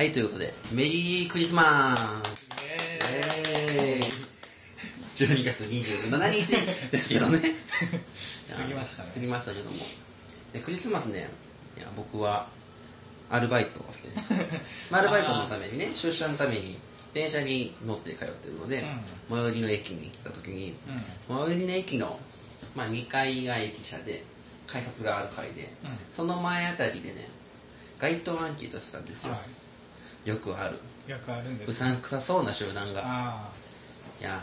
はい、ということで、メリークリスマスイえーイ !12 月27日ですけどね。過ぎましたね過ぎましたけども。でクリスマスね、いや僕はアルバイトをして、まあアルバイトのためにね、出社のために電車に乗って通ってるので、最寄りの駅に行った時に、うん。うん。最寄りの駅の、まあ、2階が駅舎で、改札がある階で、その前あたりでね、街頭アンケートしたんですよ。はよくある。い。よくあるんでうす。さんくさそうな集団が。あいや、もう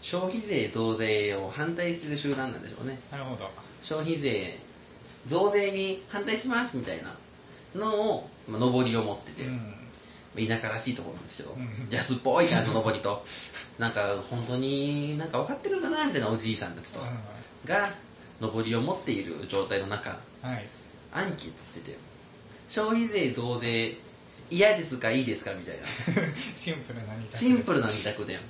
消費税増税を反対する集団なんでしょうね。あ、なるほど。消費税、増税に反対しますみたいなのを、まあ、上りを持ってて、うん。田舎らしいところなんですけど、うん安っぽい感じの上りと、なんか本当になんか分かってるんかなみたいなおじいさんたちと、が、上りを持っている状態の中、はい。アンケートしてて、消費税増税嫌ですかいいですかみたいな、シンプルな二択です。シンプルな二択ではい。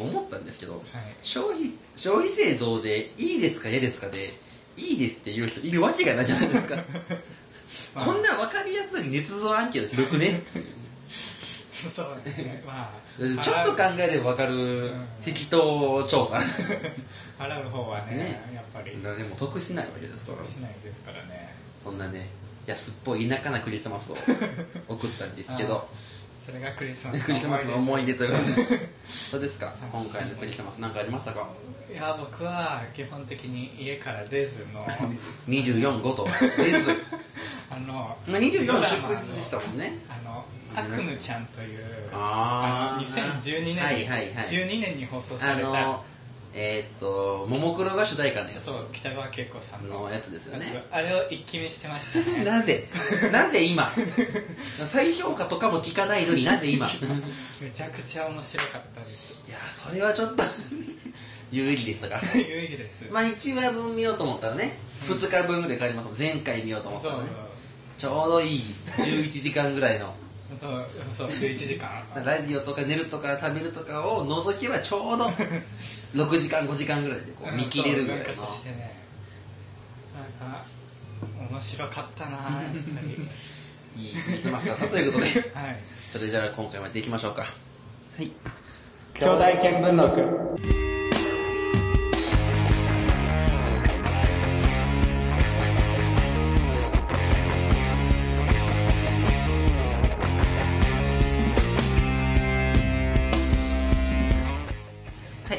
思ったんですけど、はい。消費、消費税増税いいですか嫌ですかで、いいですって言う人いるわけがないじゃないですか。まあこんな分かりやすい捏造アンケートひどくね そうね。まあ。ちょっと考えれば分かる適当調査。払う方はね、ねやっぱり、でも得しないわけですから。しないですからね。そんなね、安っぽい田舎なクリスマスを 送ったんですけど、それがクリスマスクリスマスの思い出ということで、どうですか？今回のクリスマス何かありましたか？いや、僕は基本的に家から出ずの、?24、5と。です。あの、まあ、24ドラマの祝日でしたもんね。あの、悪夢ちゃんという、あーあの2012年に、はいはいはい12年に放送さあれた、の、えーっと、ももクロが主題歌のやつそう、北川景子さんののやつですよね。あれを一気見してましたね。なぜなぜ今？再評価とかも聞かないのになぜ今？いめちゃくちゃ面白かったです。や、それはちょっと 有意義でしたか？有意義です。まあ1話分見ようと思ったらね、2日分ぐらい変わります。前回見ようと思ったらね。ちょうどいい11時間ぐらいの。そう、そう、11時間。ラジオとか寝るとか食べるとかを除けばちょうど 6時間5時間ぐらいでこう見切れるぐらいの分割してね。なんか、面白かったなやっぱり。いいクリスマスだったということではい。それじゃあ今回もやっていきましょうかはい兄弟見聞録。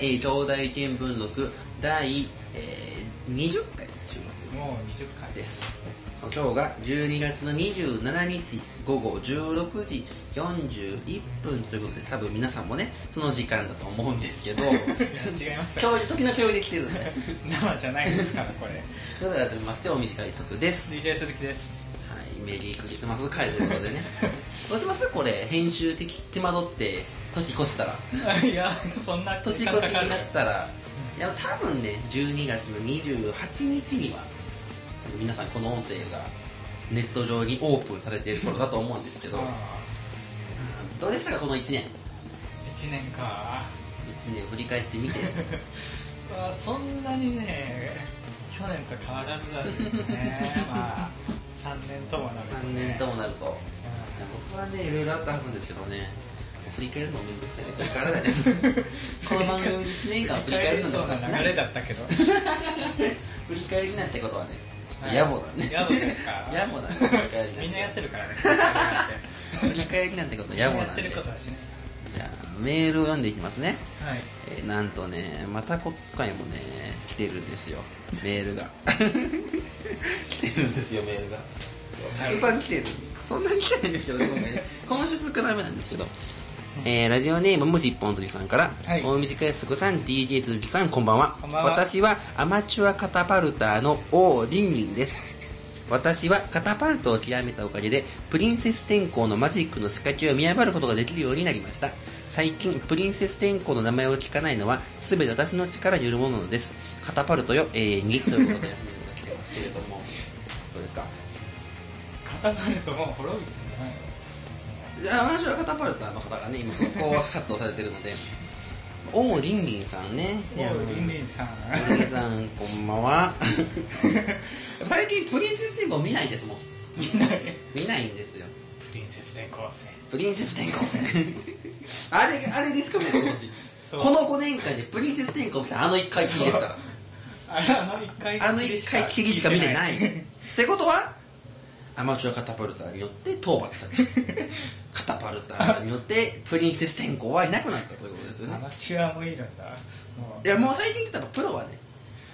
えー、兄弟見聞録第、えー、20回収録もう20回でです。す今日が12月の27日午後16時41分ということで多分皆さんもねその時間だと思うんですけど 違いますよ。今日時の共有で来てるんで生じゃないですから、これ。それでは改めましてお短い速です、DJ 鈴木です。はい、メリークリスマス会ということでね どうします？これ編集的手間取って年越したら。いや、そんな年越しになったら。いや多分ね12月の28日には多分皆さんこの音声がネット上にオープンされている頃だと思うんですけどうん。どうでしたかこの1年？1年か。1年振り返ってみて。まあ、そんなにね、去年と変わらずなんですね。まあ、3年ともなると、3ね。年ともなると。う僕はねいろいろあったはずなんですけどね振り返るのめんどくさいね振り返らないですこの番組で1年間ん振り返るのそうな流れだったけど。振り返りなんてことはねはい野暮だね野暮ですか？野暮だね振り返りみんなやってるからね。振り返りなんてことは野暮やってなんでることはしない。じゃあメールを読んでいきますねはい。えーなんとね、また今回もね、来てるんですよ。メールが。来てるんですよ、メールが。たくさん来てる。そんなに来てないんですけどね、今回ね。今週少なめなんですけど。えー、ラジオネームもし一本釣りさんから、はい大短いすぐさん、DJ 鈴木さん、こんばんは。こんばんは私はアマチュアカタパルターの王リンリンです。私はカタパルトを極めたおかげで、プリンセス天候のマジックの仕掛けを見破ることができるようになりました。最近、プリンセス天候の名前を聞かないのは、すべて私の力によるものです。カタパルトよ、永遠に、ということで、メールが来てますけれども、どうですか？固まるともう滅びてあ、アマチュアカタパルターの方がね、今、復興活動されてるので、王リンリンさんね。もうリンリンさん。リンリンさん、こんばんは。最近、プリンセス天候見ないですもん。見ない。見ないんですよ。プリンセス転校生プリンセス転校生あれ、あれですかね、今年。そうこの5年間でプリンセス転校生あの1回きりですから。あの一回あの1回きりしか見てない。見ってことは、アマチュアカタパルターによって討伐された。カタパルターによってプリンセス転校はいなくなったということですよアね。マチュアもいるんだ。もう。いや、もう最近言ったらプロはね、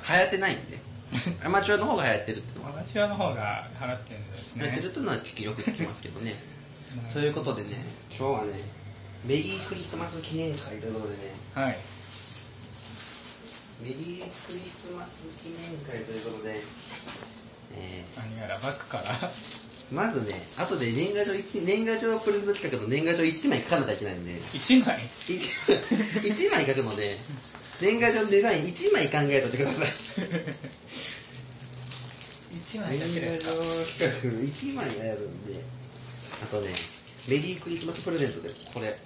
流行ってないんで、アマチュアの方が流行ってるっていうのは、アマチュアの方が払ってるんですね。流行ってるっていうのはよく聞きますけどね。うんそういうことでね、今日はね、メリークリスマス記念会ということでね、はい。メリークリスマス記念会ということで、え何やらバッグから。ー、まずね、後で年賀状一年賀状プレゼント企画の年賀状1枚書かなきゃいけないんで、1枚？1, 枚書くので、年賀状のデザイン1枚考えといてください。1枚年賀だけですか？状企画1枚やるんで、あとね、メリークリスマスプレゼントで、これ、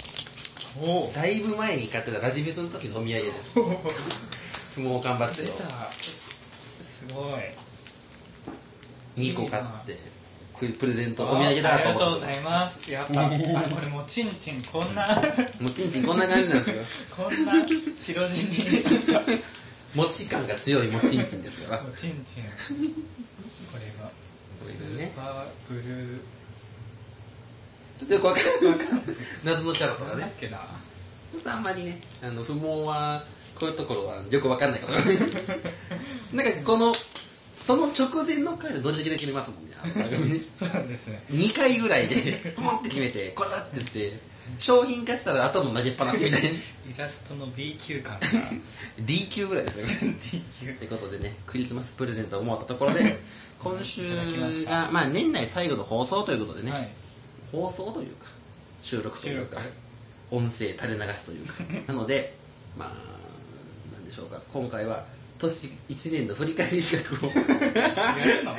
お。おだいぶ前に買ってたラジビスの時のお土産です。もう頑張ってよ。すごい2個買って、これプレゼントお土産だありがとうと思ってございますやっぱ あこれもうちんちんこんなもうちんちんこんな感じなんですよ。こんな白地にもち感が強いもちんちんですから。もうちんちんこれがスーパーブルーちょっとよくわかんない。謎のキャラとかね。なんだっけなちょっとあんまりね、あの、不毛は、こういうところはよくわかんないから。なんかこの、その直前の回で同時で決めますもんね。あの番組。ね そうなんですね。2回ぐらいで、ポンって決めて、これだって言って、商品化したら後も投げっぱなしみたいな。イラストの B 級感が。D 級ぐらいですね。D 級。ということでね、クリスマスプレゼントを思ったところで、今週が、まあ年内最後の放送ということでね、はい。放送というか、収録というか収、音声垂れ流すというか、なので、まあ、なんでしょうか、今回は、年1年の振り返り企画を、やるの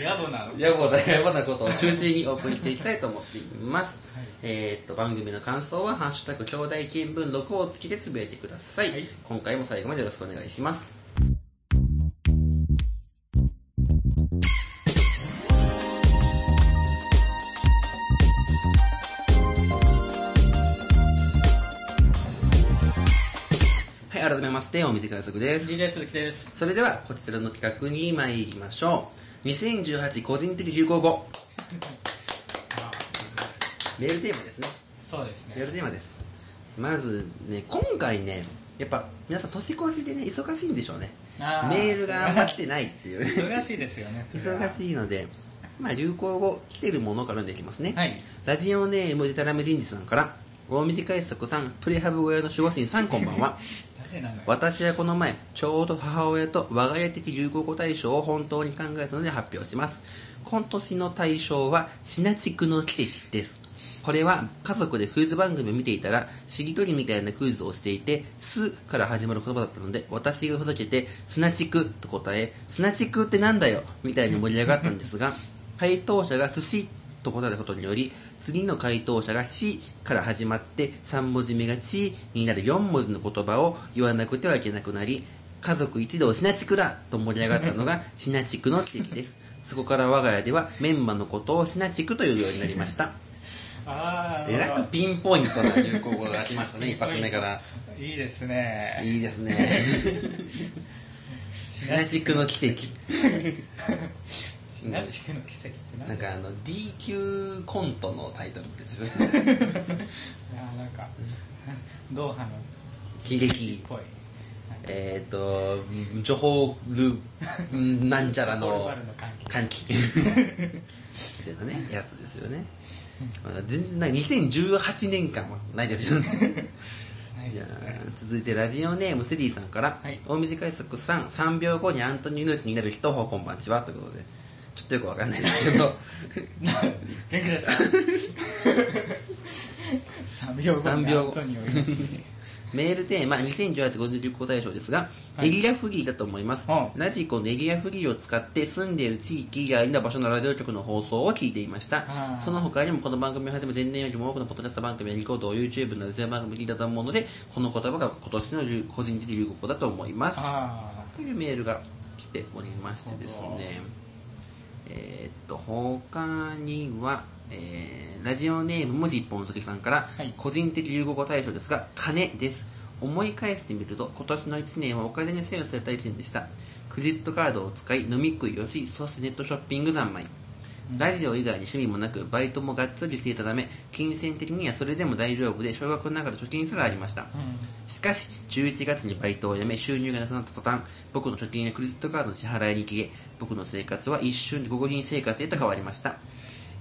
野暮なの 野暮な野暮なことを中心にお送りしていきたいと思っています。はいえーっと、番組の感想は、ハッシュタグ、兄弟見聞録をつけてつぶやいてください。はい今回も最後までよろしくお願いします。はい、改めまして、お短い速です。DJ 鈴木ですそれでは、こちらの企画に参りましょう。2018個人的流行語。あ メールテーマですね。そうですねメールテーマです。まずね、今回ね、やっぱ皆さん年越しでね、忙しいんでしょうね。あメールがあんま来てないっていうね。忙しいですよね忙しいので、まあ流行語来てるものからでいきますね。はいラジオネームでたらめ人事さんから、大短い作さん、プレハブ小屋の守護神さんこんばんは。私はこの前、ちょうど母親と我が家的流行語大賞を本当に考えたので発表します。今年の大賞は、シナチクの奇跡です。これは家族でクイズ番組を見ていたら、しりとりみたいなクイズをしていて、すから始まる言葉だったので、私がふざけて、スナチクと答え、スナチクってなんだよみたいに盛り上がったんですが、回答者が寿司と答えたことにより、次の回答者がしから始まって3文字目がちになる4文字の言葉を言わなくてはいけなくなり、家族一同シナチクだと盛り上がったのが シナチクの奇跡です。そこから我が家ではメンマのことをシナチクというようになりました。ああえらくピンポイントな流行語が来ましたね、一発目から。いいですねいいですね。シナチクの奇跡。シナチクの奇跡って何なんかあの D 級コントのタイトルってですね。いやなんかドーハの喜劇っぽい えっ、ー、と、ジョホル、んなんちゃらの歓喜。みたいなね、やつですよね。まあ全然ない、2018年間はないですよね。じゃあ続いてラジオネームセディさんから、はい大短い速さん、3秒後にアントニオ猪木になる人をこんばんちは、ということで、ちょっとよくわかんないですけど、元気ですか？3秒後三秒後。にアントニオメールテーマ2018ゴールデン流行大賞ですが、はい。エリアフリーだと思います。はラジコのエリアフリーを使って住んでいる地域やいな場所のラジオ局の放送を聞いていました。その他にもこの番組をはじめ前年よりも多くのポッドキャスト番組やリコードを YouTube のラジオ番組で聞いたと思うので、この言葉が今年の流個人的流行語だと思います。あというメールが来ておりましてですね。えーっと、他には、えー、ラジオネーム文字一本の時さんから、はい個人的流行語大賞ですが、金です。思い返してみると、今年の1年はお金に左右された1年でした。クレジットカードを使い、飲み食いをし、そしてネットショッピング三昧。ラジオ以外に趣味もなく、バイトもがっつりしていたため、金銭的にはそれでも大丈夫で、小学ながら貯金すらありました。うしかし、11月にバイトを辞め、収入がなくなった途端、僕の貯金やクレジットカードの支払いに消え、僕の生活は一瞬で午後品生活へと変わりました。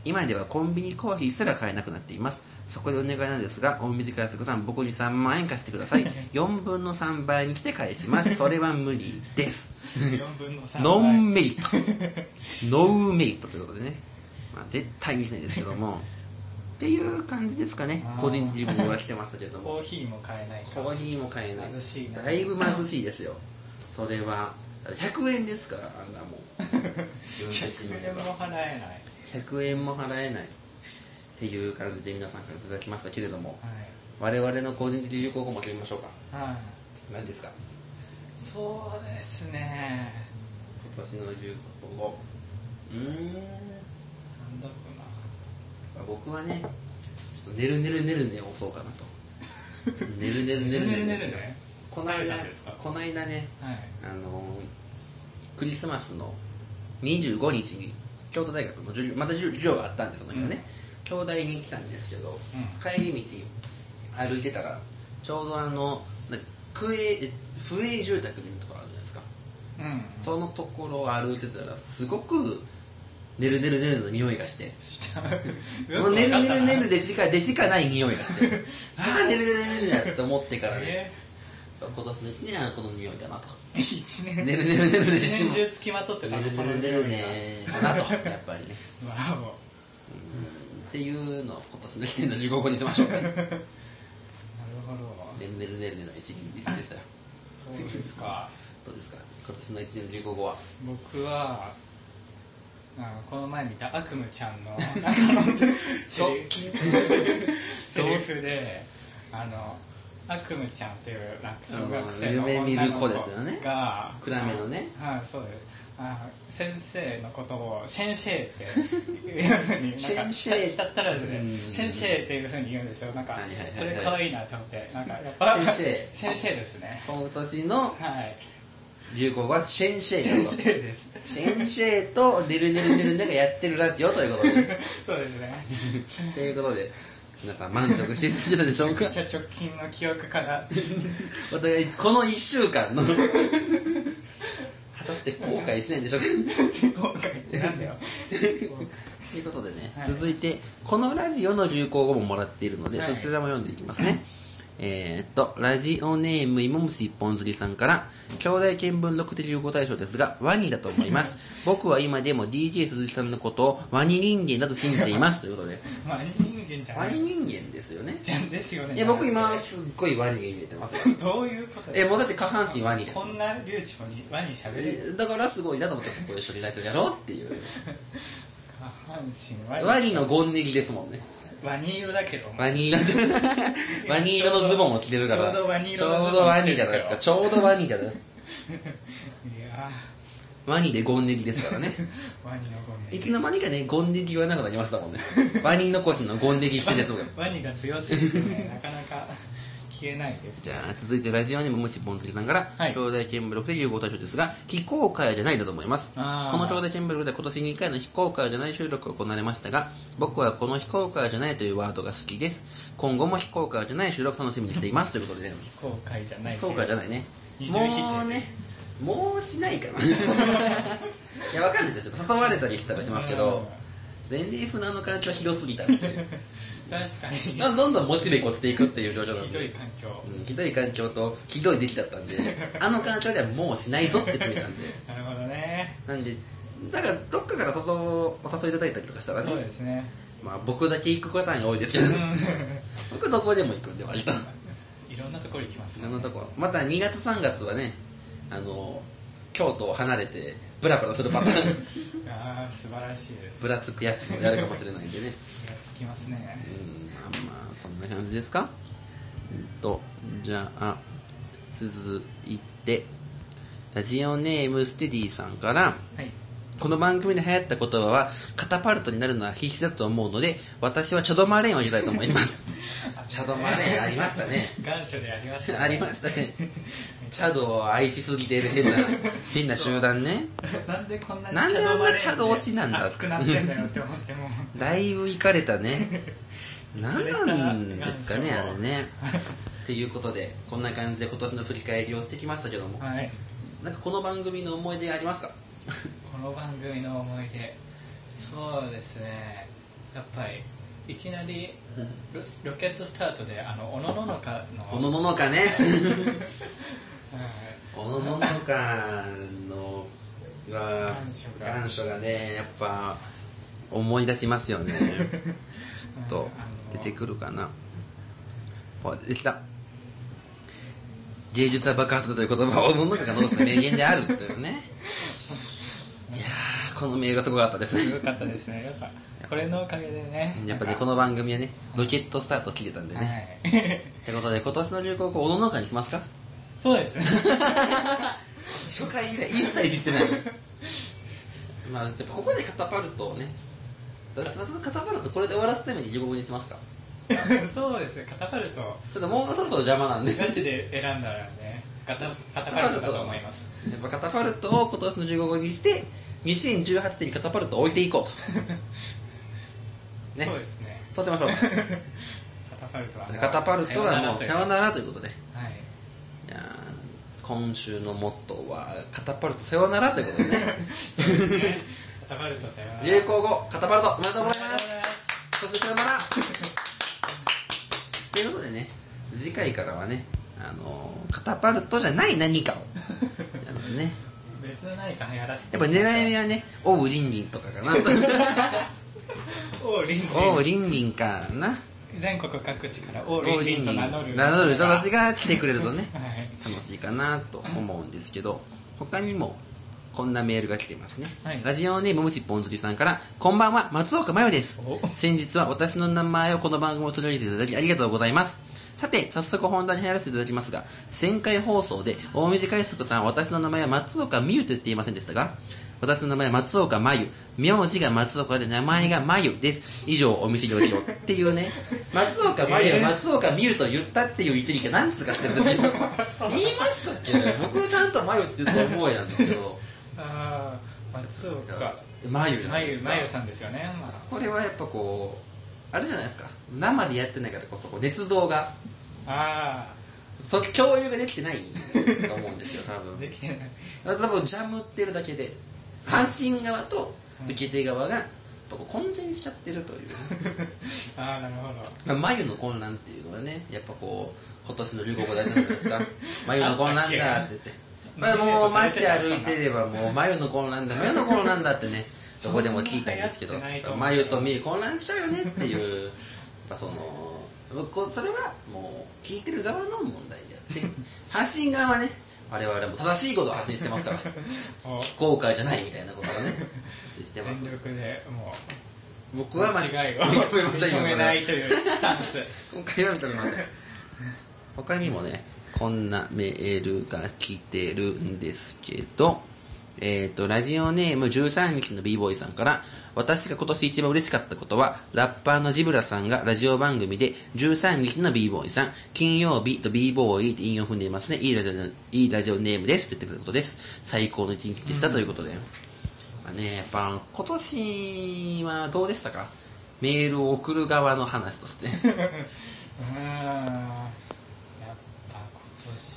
今ではコンビニコーヒーすら買えなくなっています。そこでお願いなんですが、大水川瀬子さん、僕に3万円貸してください。4分の3倍にして返します。それは無理です。ん4分の3ノンメリット。ノーメリットということでね。まあ、絶対にしないですけども。っていう感じですかね個人的に僕はしてましたけども。コーヒーも買えないかコーヒーも買えない。貧しいなだいぶ貧しいですよ。それは。100円ですから、あんなもん。100円も払えない100円も払えない。っていう感じで皆さんからいただきましたけれども、はい我々の個人的流行語も決めましょうか。はい何ですか？そうですね今年の流行語。うーん。なんだろうな僕はね、ちょっとねるねるねるねを押そうかなと。ねるねるねるねですよ。ねこの間この間ね、はいあのークリスマスの25日に京都大学の授業また授業があったんでその日はね、京大に来たんですけど、帰り道歩いてたらちょうどあのな区営府営住宅みたいなところあるじゃないですか、うん。そのところを歩いてたらすごくねるねるねるの匂いがして。もうねるねるねるでしかでしかない匂いがして。ああねるねるねるだって思ってからねえ今年の1年はこの匂いだなと一年ねるねるねるで一年中つきまとってたねるねるねるねだなとやっぱりねわおっていうのを今年の1年の流行語にしましょう なるほど。ねるねるねるねの一輪率でしたよ。そうですか。どうですか？今年の1年の流行語は？僕はあこの前見た悪夢ちゃんの セリフであの悪夢ちゃんっていうなんか小学生のうん夢見る子女の子ですよね。が暗めのね。はいそうですあ先生のことを先生って いうふうになんか先生。したったらずでうん。先生っていうふうに言うんですよ。なんかそれ可愛いなと思ってなんかやっぱ先 先生ですね。今年のはい。流行語はシェンシェイ先と生です。シェンシェイとねるねるねるねがやってるラジオということで。そうですね。ということで皆さん満足していただけたでしょうか？めっちゃ直近の記憶から。お互いこの1週間の果たして後悔しないんでしょうか？後悔ってなんだよということでね、はい続いて、このラジオの流行語ももらっているので、はいそちらも読んでいきますね。えーっと、ラジオネーム、芋虫一本釣りさんから、兄弟見聞録的流行大賞ですが、ワニだと思います。僕は今でも DJ 鈴木さんのことをワニ人間だと信じています。ということで、まあ人間じゃないワニ人間ですよね。じゃんですよねいや、僕今すっごいワニが見えてますよ。どういうことえ、もうだって下半身ワニですこ。んな流暢に輪に喋れる？えだからすごいなと思って、ここ一緒にラジオやろうっていう。下半身ワニワニのゴンネギですもんね。ワニ色だけどワニ色、ワニ色のズボンを着てるから。ちょうどワニ色ちょのズボンうどワニじゃないですか。ちょうどワニじゃないですか。いやワニでゴンネギですからね。ー ワニのゴミいつの間にかね、ゴンネギ言わなくなりましたもんね。ワニ残しのゴンネギしてです僕ワニが強すぎてねなかなか消えないですじゃあ、続いてラジオネーム虫ぽんつりさんから、はい兄弟見聞録で融合対象ですが、非公開じゃないだと思います。この兄弟見聞録で今年2回の非公開じゃない収録が行われましたが、僕はこの非公開じゃないというワードが好きです。今後も非公開じゃない収録楽しみにしています。ということで、後悔じゃない非公開じゃないね。もうね、もうしないかな。いや、わかんないです。よ。誘われたりしたらしますけど、全然船の環境ひどすぎたんで、確かに。どんどんモチベが落ちていくっていう状況なんひどいで、環境。うんひどい環境とひどい出来だったんで、あの環境ではもうしないぞって決めたんで、なるほどね。なんで、だからどっかから誘うお誘いいただいたりとかしたらそうね、ですね。まあ僕だけ行くパターンが多いですけど、うん。僕どこでも行くんで割と。いろんなところ行きますそんなとこ。また2月3月はねあの京都を離れてブラブラするパタ ーンああ素晴らしいです。ぶらつくやつをやるかもしれないんでね。気がつきますね。うんまあまあそんな感じですか？うんとじゃあ続いてラジオネームステディさんからはいこの番組で流行った言葉は、カタパルトになるのは必死だと思うので、私はチャドマレーンを入れたいと思います。チャドマレーンありましたね。願書でありました、ありましたね。チャドを愛しすぎてる変な、変な集団ね。なんでこんなになんであんなチャド推しなんだ？熱くなってんだよって思ってもだいぶ行かれたね。何なんですかね、あれね。っていうことで、こんな感じで今年の振り返りをしてきましたけども、はいなんかこの番組の思い出ありますか？この番組の思い出そうですねやっぱりいきなりロロケットスタートであのおのののかのおのののかね。はいおのののかのは願書がね、やっぱ思い出しますよね。ちょっと出てくるかな。ほら、できた。芸術は爆発だという言葉をおのののかが残した名言であるというね。この名がすごかったですね。よかったですねやっぱこれのおかげでねやっぱね、この番組はね、ロケットスタート切れたんではね。いってことで、今年の流行語、おののかにしますかそうですね初回以来一切言ってないまあやっぱここでカタパルトをねまずカタパルトこれで終わらすために15分にしますかそうですねカタパルトちょっともうそろそろ邪魔なんでやガチで選んだらねカタカタパルトだと思いますっぱカタパルトを今年の15分にして2018年にカタパルトを置いていこう。と ね。そうですね。そうしましょう。カタパルトはカタパルトはもうさよならということで。いはい。やー今週のモットーはカタパルトさようならということでね。カタパルトさようなら。流行語カタパルト。おめでとうございます。す。そしてさようなら。ということでね次回からはねあのカタパルトじゃない何かを。あのね別の何かやらせてやっぱ狙い目はねオウリンリンとかかな。オーリンリン。オウリンリンかな。全国各地からオオーウリンリンと名乗る。名乗る人たちが来てくれるとね はい。楽しいかなと思うんですけど他にもこんなメールが来てますね、はい。ラジオネームむしぽんずりさんからこんばんは松岡真代です。お。先日は私の名前をこの番組を取り上げていただきありがとうございます。さて早速本題に入らせていただきますが1000回放送で大水海賊さんは私の名前は松岡美優と言っていませんでしたが私の名前は松岡真由名字が松岡で名前が真由です。以上お見せ料理をっていうね。松岡真由は松岡美優と言ったっていう一理が何つかしてるんですけど 言いましたっけ僕ちゃんと真由って言った覚えなんですけど。ああ松岡真由じゃまゆないですか。まゆさんですよね。まあ。これはやっぱこうあれじゃないですか。生でやってないからこそこう捏造が。あそ共有ができてないと思うんですよ 多あ分。できてない。多分ジャムってるだけで阪神側と受け手側がやっぱこう混然しちゃってるという。ああなるほど。まあ眉の混乱っていうのはねやっぱこう今年の流行語大事なんじゃないですか。眉の混乱だって言って。まあもう街歩いてればもう眉の混乱だ。眉の混乱だってね。どこでも聞いたんですけど眉と目混乱しちゃうよねっていうやっぱそのこそれはもう聞いてる側の問題であって 発信側はね我々も正しいことを発信してますからお非公開じゃないみたいなことをねしてます。全力でも僕はまあう違いを認めませんよ認めないというスタンス。今回は認めません。他にもねこんなメールが来てるんですけどえっ、とラジオネーム13日の b ボーイさんから私が今年一番嬉しかったことは、ラッパーのジブラさんがラジオ番組で、13日の b ボーイさん、金曜日と b ボーイって引用を踏んでいますね。いいラジオ、いいラジオネームです。と言ってくれたことです。最高の一日でした、ということで。まあね、やっぱ、今年はどうでしたか？メールを送る側の話として。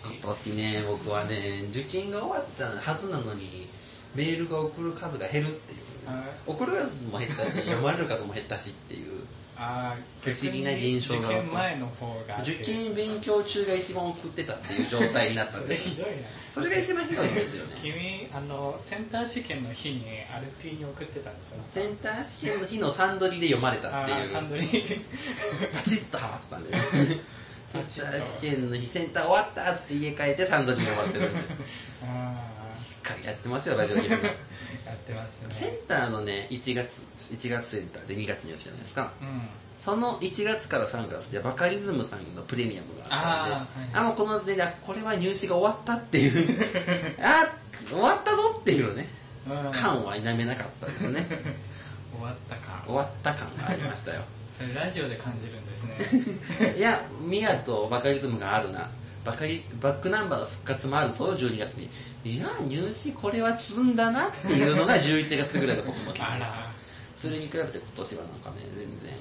今年ね、僕はね、受験が終わったはずなのに、メールが送る数が減るっていう。あ送る数も減ったし、読まれる数も減ったしっていう。あ不思議な現象が受験前の方が受験勉強中が一番送ってたっていう状態になったんそでれ ひどいなそれが一番ひどいんですよね。君あのセンター試験の日にアルピーに送ってたんでしょ？センター試験の日のサンドリで読まれたっていう。サンドリパチッとハマったんで、ね。試験の日、センター終わったっつって家帰ってサンドリで終わってるんで。あしっかりやってますよ、ラジオゲーム。ー やってますね。センターのね、1月、1月センターで2月にやつじゃないですか。うん。その1月から3月でバカリズムさんのプレミアムがあったんで、あーはいあもうこの時点で、あこれは入試が終わったっていう、あ終わったぞっていうね、うん。感は否めなかったですね。終わったか終わった感がありましたよそれラジオで感じるんですね。いやミヤとバカリズムがあるな。バカリバックナンバーの復活もあるぞ12月にいや入試これは積んだなっていうのが11月ぐらいの僕の気持ちですあら。それに比べて今年はなんかね全然。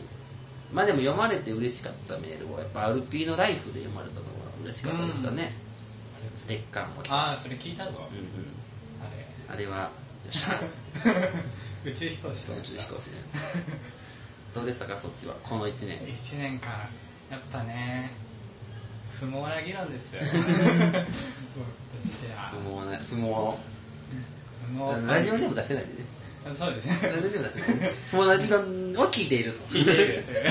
まあでも読まれて嬉しかったメールをやっぱアルピーのライフで読まれたのが嬉しかったですかね、ステッカーも。来ああそれ聞いたぞ、うんうん。ああれはよっしゃ宇宙飛行士宇宙飛行士のやつ どうでしたかそっちは？この1年。1年間やっぱね不毛な議論ですよ。僕としては。不毛な不毛。不毛。ラジオネーム出せないでね。そうですね。ラジオネーム出せない。不毛な議論を聞いていると。聞いている。というっ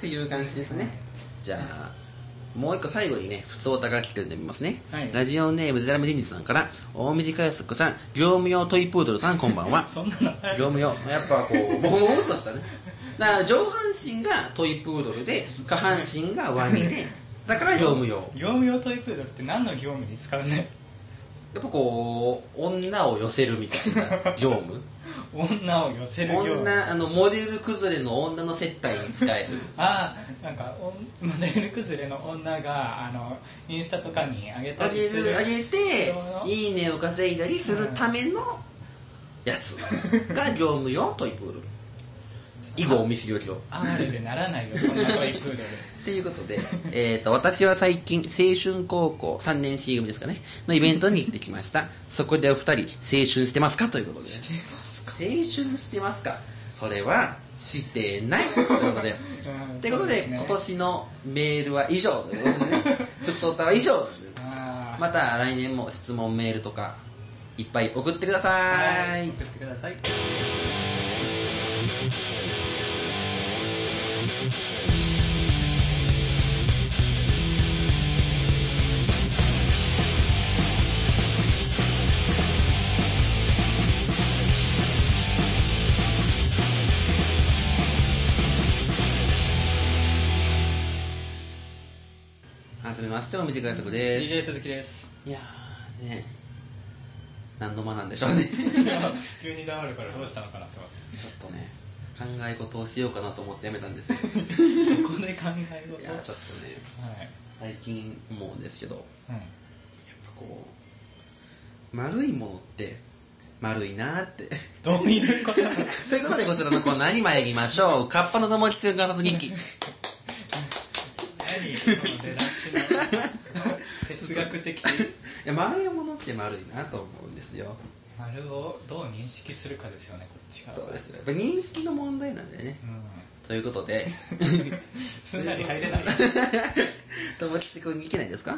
ていう感じですね。じゃあもう一個最後にね、普通おたが来てるんで見ますね。はい。ラジオネームデラメデンジさんから、大短いすくさん、業務用トイプードルさんこんばんは。そんなの業務用。やっぱこう、ボコボコっとしたね。だから上半身がトイプードルで、下半身がワニで、だから業務用。や業務用トイプードルって何の業務に使うねっぱこう、女を寄せるみたいな業務？女を寄せる業務女、あの、モデル崩れの女の接待に使える。ああなんかおモデル崩れの女があのインスタとかに上げたりするる、あげていいねを稼いだりするためのやつが業務用トイプードル。以後お見せよりを。哀れでならないよ。そんなトイプードル。っていうことで、えっと、私は最近、青春高校3年 C 組ですかね、のイベントに行ってきました。そこでお二人、青春してますか？ということで。してますか？青春してますか？それは、してない。ということで。うんということで、今年のメールは以上ということでね、ふつおたは以上あー。また来年も質問メールとか、いっぱい送ってくださ。はいい送ってくださいまして、お短い速で DJ す。鈴木ですいやー、ね、何度もなんでしょうね。急に黙るからどうしたのかなと思ってちょっとね、考え事をしようかなと思ってやめたんですよ。ここで考え事いや、ちょっとね、はい最近思うんですけど、やっうんぱこう、丸いものって、丸いなーって。どういうことなの？ということで、こちらのコーナーに参りましょう。カッパの友達観察日記。出だしの哲学的いや丸いものって丸いなと思うんですよ。丸をどう認識するかですよねこっちがそうですよ。やっぱ認識の問題なんだよね。うんということで、すんなり入れない 友吉くんに行けないですか？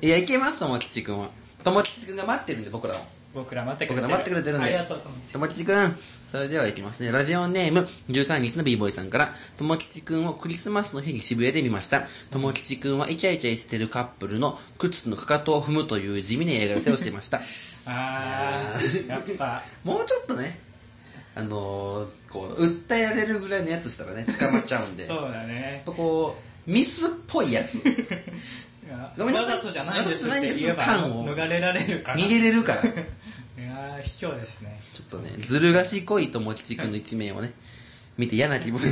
いや、行けます、友吉くんは。友吉くんが待ってるんで、僕らを。僕ら待ってくれてる僕ら待ってくれてるんでありがとうと思って友吉くん。それでは行きますね。ラジオネーム、13日の b ボーイさんから、友吉くんをクリスマスの日に渋谷で見ました。友吉くんはイチャイチャしてるカップルの靴のかかとを踏むという地味な嫌がらせをしていました。あーやっぱもうちょっとね、あのー、こう、訴えられるぐらいのやつしたらね、捕まっちゃうんで。そうだねぱこう、ミスっぽいやつ。ごめんなさいわざとじゃないですって言えばわざとじゃないです逃れられるから逃げれるから。ちいやー卑怯ですねょっとね、ずる賢い友吉くんの一面をね、見て嫌な気分に。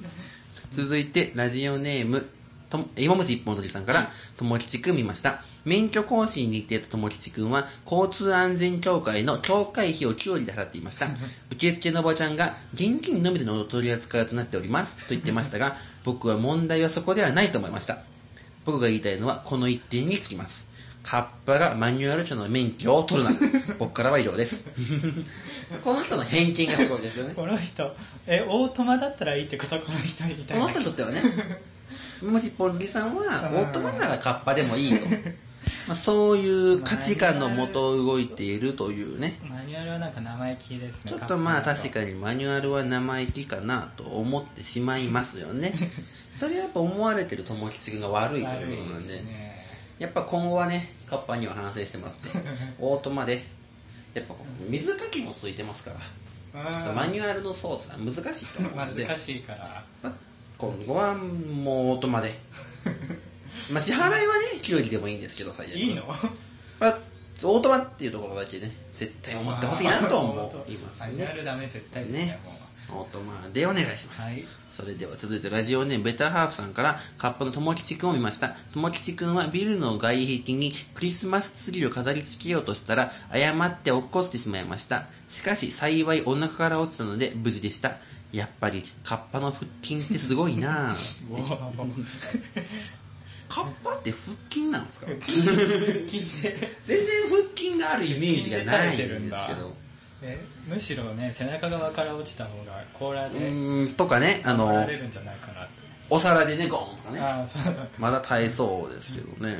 続いて、ラジオネーム、と芋虫一本鳥さんから、友吉くん見ました。免許講師に行っていた友吉くんは、交通安全協会の協会費を給料で払っていました。受付のおばちゃんが、現金のみでのお取り扱いとなっております。と言ってましたが、僕は問題はそこではないと思いました。僕が言いたいのは、この一点につきます。カッパがマニュアル車の免許を取るな。僕からは以上です。この人の偏見がすごいですよね。この人えオートマだったらいいってことこの人みたいなこの人にとってはね、もしポンズキさんは、オートマならカッパでもいいと。まあ、そういう価値観のもと動いているというね。マニュアルはなんか生意気ですねちょっとまあ確にかにマニュアルは生意気かなと思ってしまいますよね。それはやっぱ思われてる友吉君が悪いということなんで、ねやっぱ今後はね、カッパには反省してもらって、オートマで、やっぱ水かきもついてますから、マニュアルの操作難しいと思うので、難しいから。まあ今後はもうオートマで。まあ支払いはね、給料でもいいんですけど、最悪。いいの？まあ、オートマっていうところだけね、絶対思ってほしいなと思いますね。あやるダメ絶対ですねオートマでお願いします。はいそれでは続いてラジオネームベターハーフさんからカッパのともきちくんを見ました。ともきちくんはビルの外壁にクリスマスツリーを飾り付けようとしたら誤って落っこちてしまいました。しかし幸いお腹から落ちたので無事でした。やっぱりカッパの腹筋ってすごいなぁ。カッパって腹筋なんですか？全然腹筋があるイメージがないんですけど。えむしろね背中側から落ちた方が甲羅うでーん、とかね、あの、れるんじゃないかなってお皿でね、ゴーンとかね。ああそうだまだ耐えそうですけどね。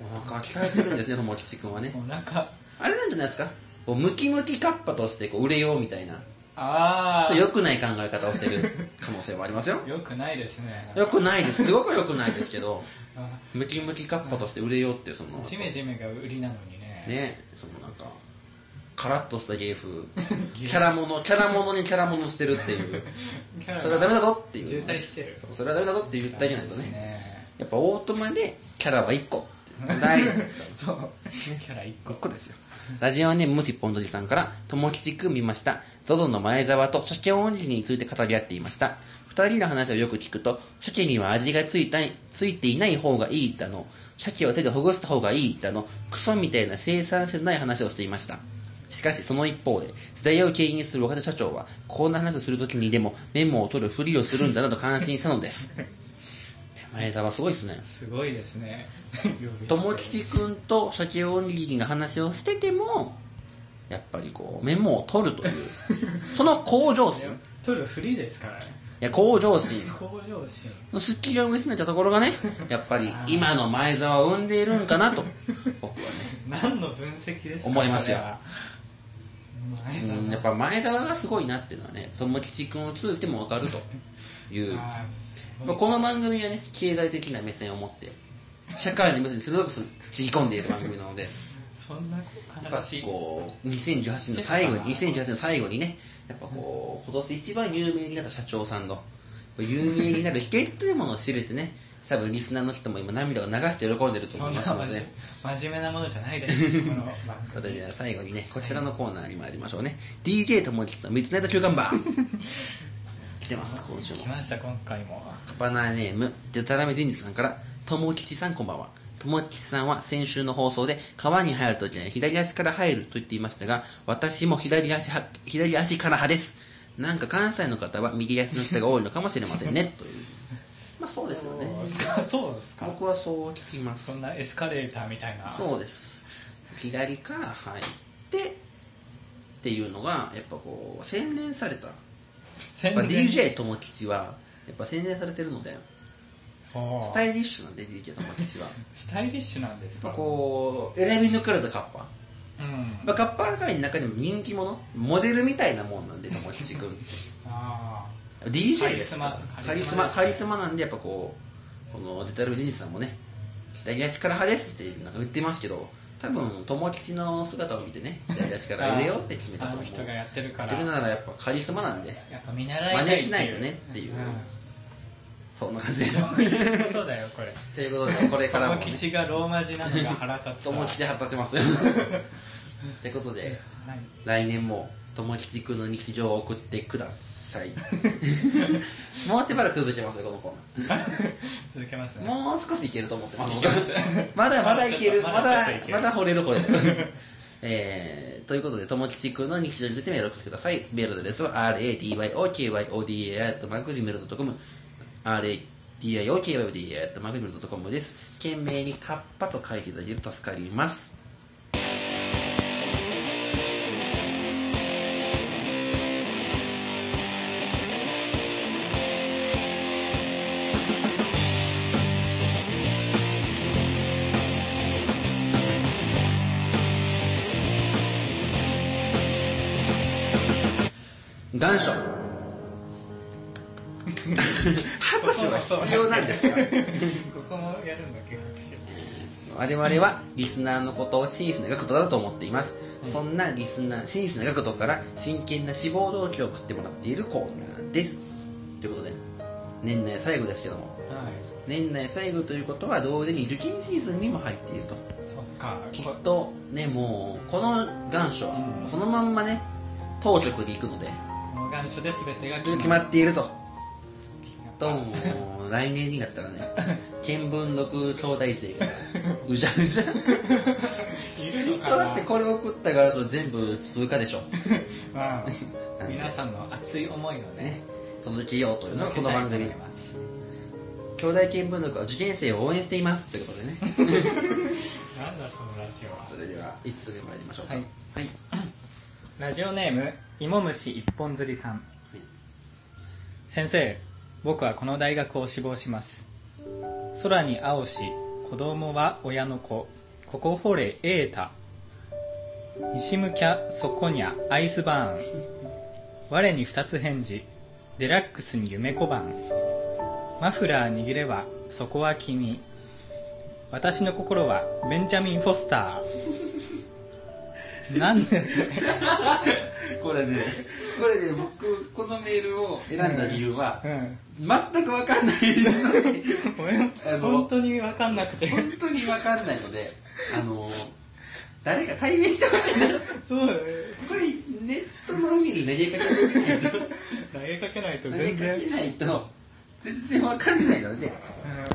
お腹鍛えてるんですね、ともきちくんはね。お腹あれなんじゃないですか？こうムキムキカッパとしてこう売れようみたいな。あそう良くない考え方をしてる 可能性もありますよあ。よくないですね良くないです。すごく良くないですけど、あムキムキカッパとして売れようっていうその、ジメジメが売りなのにねね、そのなんか、カラッとした芸風、キャラもの、キャラものにキャラものしてるっていう、それはダメだぞっていう。渋滞してるそれはダメだぞって言ってあげないとね。ねやっぱオートマでキャラは1個って大事 ですから。そうキャラ1個1個ですよ。ラジオネームむしぽんどじさんから、ともきちくん見ました。ゾゾの前澤と鮭音時について語り合っていました。二人の話をよく聞くと、鮭には味がついたいついていない方がいいだの、鮭は手でほぐした方がいいだの、クソみたいな生産性のない話をしていました。しかしその一方で、時代を経営する若手社長は、こんな話をするときにでもメモを取るふりをするんだなと感心したのです。前澤すごいですね。すごいですね ともきちくんと鮭おにぎりが話をしてても、やっぱりこう、メモを取るという、その向上心。い取るふりですからねや、向上心向上心のスキルを失ったところがね、やっぱり今の前澤を生んでいるんかなと、僕はね。何の分析ですか思いますよ前さうんんやっぱ前澤がすごいなっていうのはね、ともきちくんを通じてもわかるという。まあこの番組はね、経済的な目線を持って、社会の目線に鋭く切り込んでいる番組なので、そんなやっぱ話こう、2018年の最後に、2018年の最後にね、やっぱこう、今年一番有名になった社長さんの、有名になる秘訣というものを知れてね、多分リスナーの人も今涙を流して喜んでると思いますので、真面目なものじゃないですそれでは最後にね、こちらのコーナーに参りましょうね。DJ ともちとミッドナイト休館バー来てます、今週も来。ました今回もカバナーネーム、デタラメ人事さんから、ともきちさんこんばんは。ともきちさんは先週の放送で川に入るときには左足から入ると言っていましたが、私も左足は、左足から派です。なんか関西の方は右足の人が多いのかもしれませんね、という。まあそうですよね。そうですか僕はそう聞きます。そんなエスカレーターみたいなそうです。左から入って、っていうのが、やっぱこう、洗練された。DJ ともきちは、やっぱ洗練されてるので、スタイリッシュなんで、DJ ともきちは。スタイリッシュなんですか？こう、選び抜かれたカッパ。うんまあ、カッパ界の中でも人気者？モデルみたいなもんなんで、ともきちくん。あ DJ ですカリスマ。カリスマ、カリスマなんで、やっぱこう、このデタルジンジさんもね、左足から派ですってなんか言ってますけど、多分、友吉の姿を見てね、左足から入れようって決めたと思う。あの人がやってるから。やってるならやっぱカリスマなんで、やっぱ見習いたいっていう。真似しないとねっていう。うん。そんな感じ。で。そういうことだよこれ。ということで、これからも、ね、友吉がローマ字なのが腹立つわ。友吉腹立ちますよ。ということで、はい。来年も友吉くんの日常を送ってください。もうしばらく続けますよ、このコーナー。続けますねもう少しいけると思ってます。まだまだいける。ままだまだ掘れる掘れる。えー、ということで、ともきちくんの日常についてメールを送ってください。メールアドレスは、radyokyyoda.magazine.com radyokyyoda.magazine.com です。懸命にカッパと書いていただけると助かります。願書。拍手は必要なんですかここもやるんだ計画してる。我々はリスナーのことを真摯な学徒だと思っています。そんなリスナー、真摯な学徒から真剣な志望動機を送ってもらっているコーナーです。ということで、年内最後ですけども。はい。年内最後ということは同時に受験シーズンにも入っていると。そっか。きこっとねもうこの願書、うん。そのまんまね当局に行くのでもう願書で全てが決まっていると。決まっともう来年になったらね見聞録兄弟生がうじゃうじゃ。いるのかな。だってこれ送ったからそれ全部通過でしょ。まあなんで皆さんの熱い思いをねね届けようというのがこの番組届けたいと思います。兄弟見聞録は受験生を応援していますということでね。なんだそのラジオは。それでは1通目参りましょうか。はい。はい。ラジオネーム芋虫一本釣りさん。先生僕はこの大学を志望します。空に青し子供は親の子。ここ掘れエータ。西向きゃそこにゃアイスバーン。我に二つ返事。デラックスに夢小判マフラー握ればそこは君。私の心はベンジャミン・フォスター。なんで？これねこれね僕このメールを選んだ理由はうん。全く分かんないです。本当に分かんなくて。本当に分かんないので あの誰か解明してほしいなそうだね。これネットの海に投げかけないと投げかけないと投げか全然けないと全然分かんないのでこ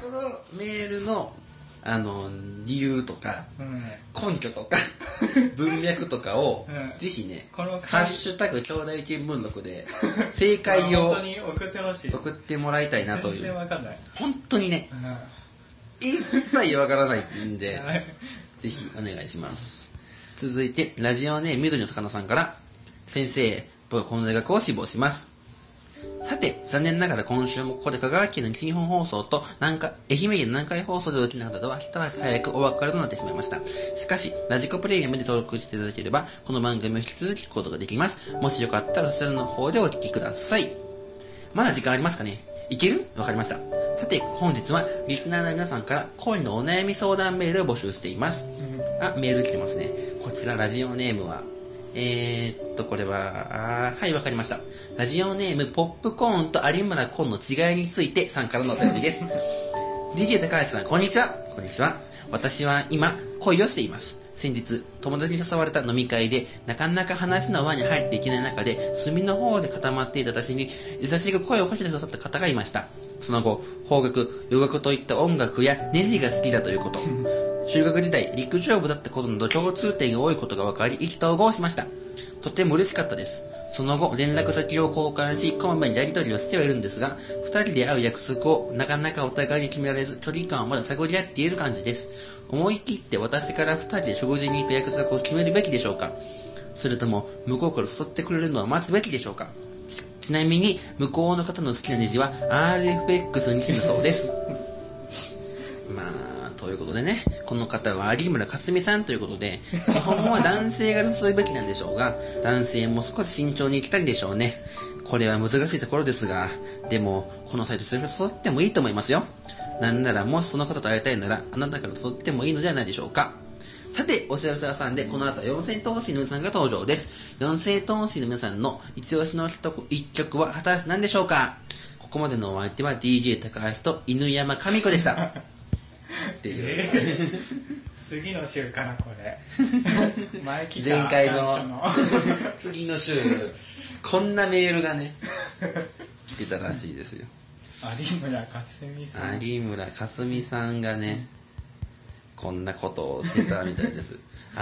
のメールのあの理由とかうん、うん根拠とか 文脈とかを、うん。ぜひねこの「ハッシュタグ兄弟見聞録」で 正解を送ってほしい。送ってもらいたいなと全いう。然分かんない、本当にねうん。一切わからないんで はい。ぜひお願いします。続いてラジオネーム緑の魚さんから先生僕はこの大学を志望しますさて、残念ながら今週もここで香川県の西日本放送と南海、愛媛県の南海放送でお聞きの方とは一足早くお別れとなってしまいました。しかし、ラジコプレミアムで登録していただければ、この番組を引き続き聞くことができます。もしよかったらそちらの方でお聞きください。まだ時間ありますかね？いける？わかりました。さて、本日はリスナーの皆さんから恋のお悩み相談メールを募集しています。あ、メール来てますね。こちらラジオネームは、えー、っと、これは、あーはい、わかりました。ラジオネーム、ポップコーンと有村コーンの違いについてさんからのお便りです。DJ 高橋さん、こんにちは。こんにちは。私は今、恋をしています。先日、友達に誘われた飲み会で、なかなか話の輪に入っていけない中で、隅の方で固まっていた私に、優しく声をかけてくださった方がいました。その後、邦楽、洋楽といった音楽やネジが好きだということ。中学時代、陸上部だったことなど共通点が多いことが分かり、意気投合しました。とても嬉しかったです。その後、連絡先を交換し、こまめにやり取りをしてはいるんですが、二人で会う約束をなかなかお互いに決められず、距離感をまだ探り合っている感じです。思い切って私から二人で食事に行く約束を決めるべきでしょうかそれとも、向こうから誘ってくれるのは待つべきでしょうかちちなみに、向こうの方の好きなネジは RFX2000 だそうです。まあ、ということでね、この方は有村架純さんということで、基本は男性が誘うべきなんでしょうが、男性も少し慎重に行きたいでしょうね。これは難しいところですが、でも、このサイトそれを誘ってもいいと思いますよ。なんなら、もしその方と会いたいなら、あなたから誘ってもいいのではないでしょうか。さて、お知らせ屋さんで、この後は四千頭身の皆さんが登場です。四千頭身の皆さんの一押しの一一曲は果たして何でしょうかここまでのお相手は DJ 高橋と犬山神子でした。っていう。次の週かなこれ 前来た前回の 次の週、こんなメールがね、来てたらしいですよ。有村架純さん有村架純さんがね、こんなことをしてたみたいです。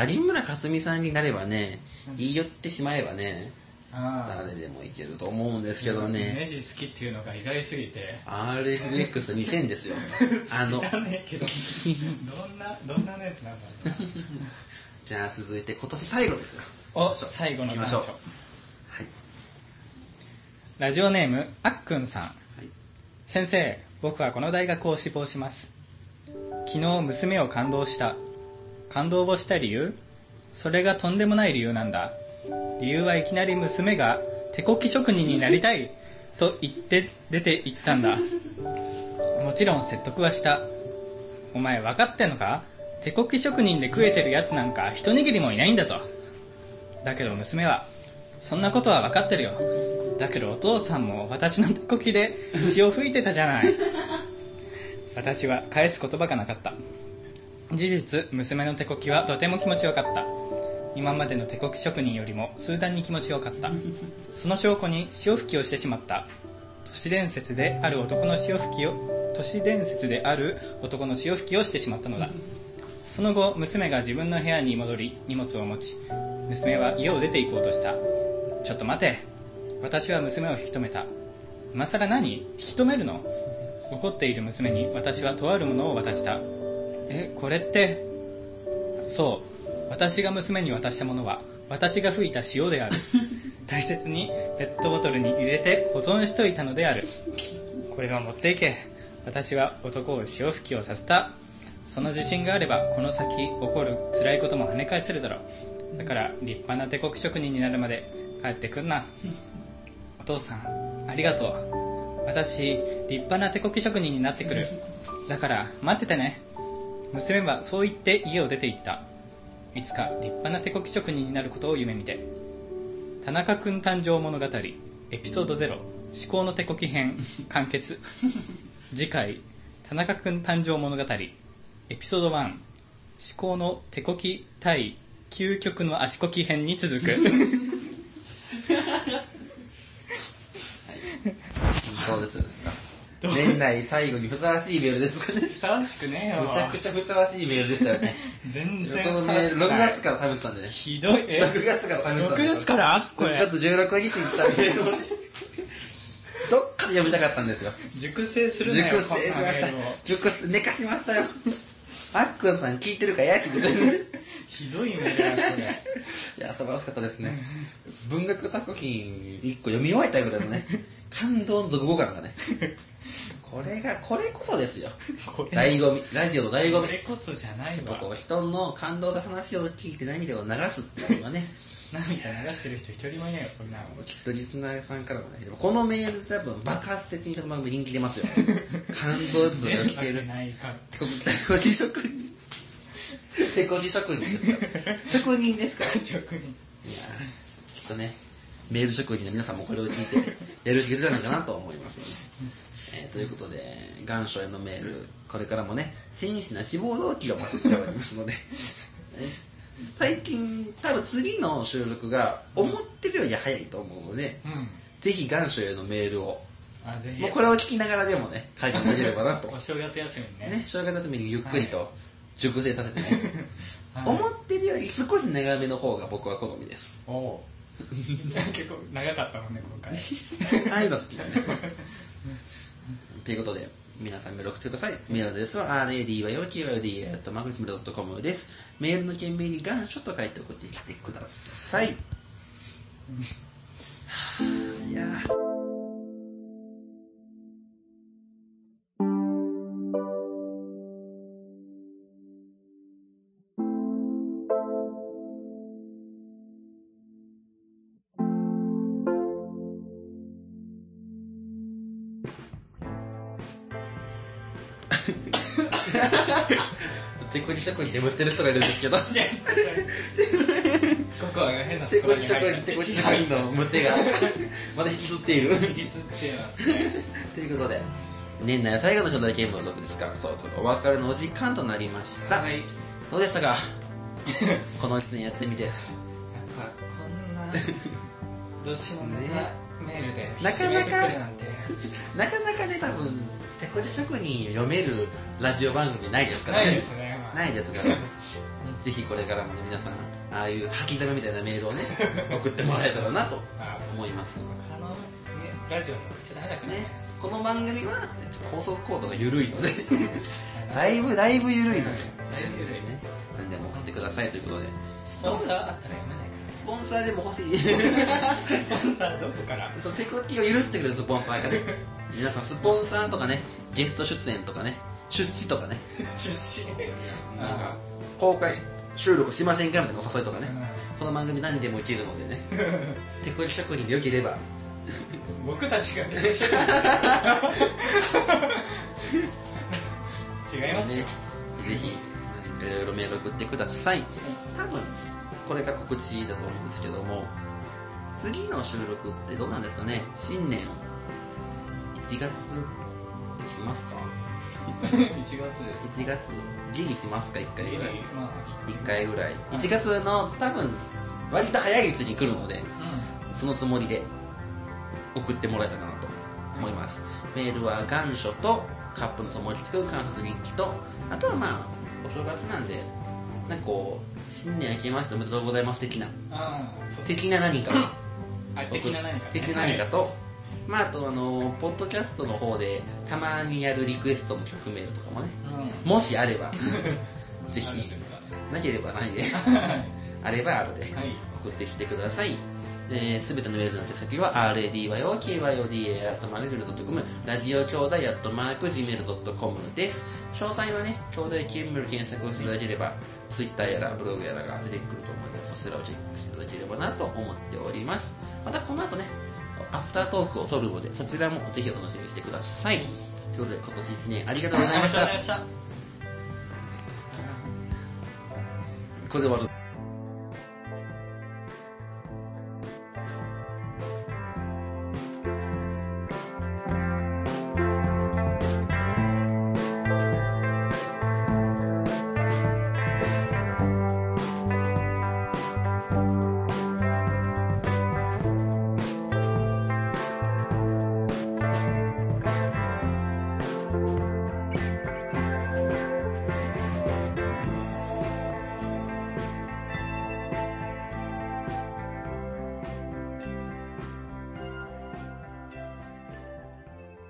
有村架純さんになればね、言い寄ってしまえばね、誰でもいけると思うんですけどね、ネジ好きっていうのが意外すぎて。RFX2000 ですよ。あの、知らねえけど。どんなどんなネジなんだろじゃあ続いて今年最後ですよ。お最後の行きましょう。はい。ラジオネームあっくんさん。はい。先生僕はこの大学を志望します。昨日娘を感動した。感動をした理由？それがとんでもない理由なんだ理由はいきなり娘が手こき職人になりたいと言って出て行ったんだもちろん説得はしたお前分かってんのか？手こき職人で食えてるやつなんか一握りもいないんだぞだけど娘はそんなことは分かってるよだけどお父さんも私の手こきで血を吹いてたじゃない。私は返す言葉がなかった。事実、娘の手こきはとても気持ちよかった。今までの手こき職人よりも数段に気持ちよかった。その証拠に潮吹きをしてしまった。都市伝説である男の潮吹きを、都市伝説である男の潮吹きをしてしまったのだ。その後、娘が自分の部屋に戻り、荷物を持ち、娘は家を出て行こうとした。ちょっと待て。私は娘を引き止めた。今更何？引き止めるの？怒っている娘に私はとあるものを渡した。え、これって、そう。私が娘に渡したものは、私が吹いた塩である。大切にペットボトルに入れて保存しといたのである。これを持っていけ。私は男を潮吹きをさせた。その自信があれば、この先起こる辛いことも跳ね返せるだろう。だから、立派な手こき職人になるまで帰ってくんな。お父さん、ありがとう。私、立派な手こき職人になってくる。だから、待っててね。娘はそう言って家を出て行った。いつか立派な手こき職人になることを夢見て。田中くん誕生物語、エピソード0、思考の手こき編、完結。次回、田中くん誕生物語、エピソード1、思考の手こき対究極の足こき編に続く。そうです。年内最後にふさわしいメールですかね。ふさわしくねえよ。めちゃくちゃふさわしいメールでしたよね。全然ふさ6わしくない。月から食べてたんでね。ひどい。え6月から食べてたんで。6月から？これ6。月16日に来たメールを、どっかで読みたかったんですよ。熟成するなよ。熟成しました。熟成、寝かしましたよ。あっくんさん聞いてるかやって言ってひどいメールだ、これ。いや、素晴らしかったですね。文学作品1個読み終えたぐらいのね、感動の読語感がね。これが、これこそですよ。醍醐味。ラジオの醍醐味。これこそじゃないわ。こう人の感動の話を聞いて涙を流すっていうのがね、涙流してる人一人もいないよ、こんなの。きっとリスナーさんからもね、このメール多分爆発的にこの番組人気出ますよ。感動エピソードが聞ける。ないか。手こき職人。手こき職人ですよ。職人ですから。職人。いやーきっとね、メール職人の皆さんもこれを聞いて、やる気出たのかなと思いますので。えーということで、願書へのメール、これからもね、真摯な志望動機をお待ちしておりますので、ね最近、多分次の収録が思ってるより早いと思うので、うん。ぜひ願書へのメールを、あ、ぜひ。もうこれを聞きながらでもね、書いていただければなと。お正月休みにね。ね、正月休みにゆっくりと熟成させてね、はい思ってるより少し長めの方が僕は好みです。お 結構長かったもんね、今回。ああいうの好きだね。ということで、皆さんメール送ってください。メールアドレスは radyod.magazine.com です。メールの件名に願書と書いて送ってきてください。はあいや職人眠ってる人がいるんですけど、ココアが変なところにり職人、入っ手こり職人の無手がまだ引きずっている。引きずってますね。ということで、年内最後の兄弟ゲームの録ですから、そろそろお別れのお時間となりました。はい。どうでしたか？この1年やってみて。やっぱこんなどうしようもないメールでなかなか なかなかね、多分、手こり職人を読めるラジオ番組ないですからないですね、まあないですから、ぜひこれからもね、皆さん、ああいう吐きだめみたいなメールをね、送ってもらえたらなとまあ思います。他の、ね、ラジオに送っちゃダメだからねね、この番組は、ちょっと放送コードが緩いので、だいぶ、だいぶ緩いので、だいぶ緩いね、何でも送ってくださいということで、スポンサーあったら読めないからスポンサーでも欲しい。スポンサーどこから？そう手こきを許してくれるスポンサーがね、皆さんスポンサーとかね、ゲスト出演とかね、出資とかね、出身なんか、公開収録しませんかみたいなお誘いとかね、この番組何でもいけるのでね、手こり職人でよければ、僕たちが出てき違いますよ、ね、ぜひ、いろいろメール送ってください。多分、これが告知だと思うんですけども、次の収録ってどうなんですかね？新年を。1月にしますか？1月です。1月。ギリしますか1回ぐらい。まあ、1回ぐらい。1月の多分割と早いうちに来るのでうそのつもりで送ってもらえたらなと思います。メールは願書とカップの灯りつく観察日記とあとはまあお正月なんでなんかこう新年明けましておめでとうございます的な。う的な何かあ、的な何か、ね。的な何かと、まああとあのポッドキャストの方でたまにやるリクエストの曲メールとかもねうん。もしあれば ぜひなければないであればあるではい。送ってきてください。えー、すべてのメールの宛先は radyokyyoda.gmail.com ラジオ兄弟 .gmail.com です。詳細はね、兄弟キームル検索をしていただければ、Twitter やらブログやらが出てくると思います。そちらをチェックしていただければなと思っております。またこの後ね、アフタートークを撮るので、そちらもぜひお楽しみにしてください。ということで、今年1年ありがとうございました。ありがとうございました。これで終わる。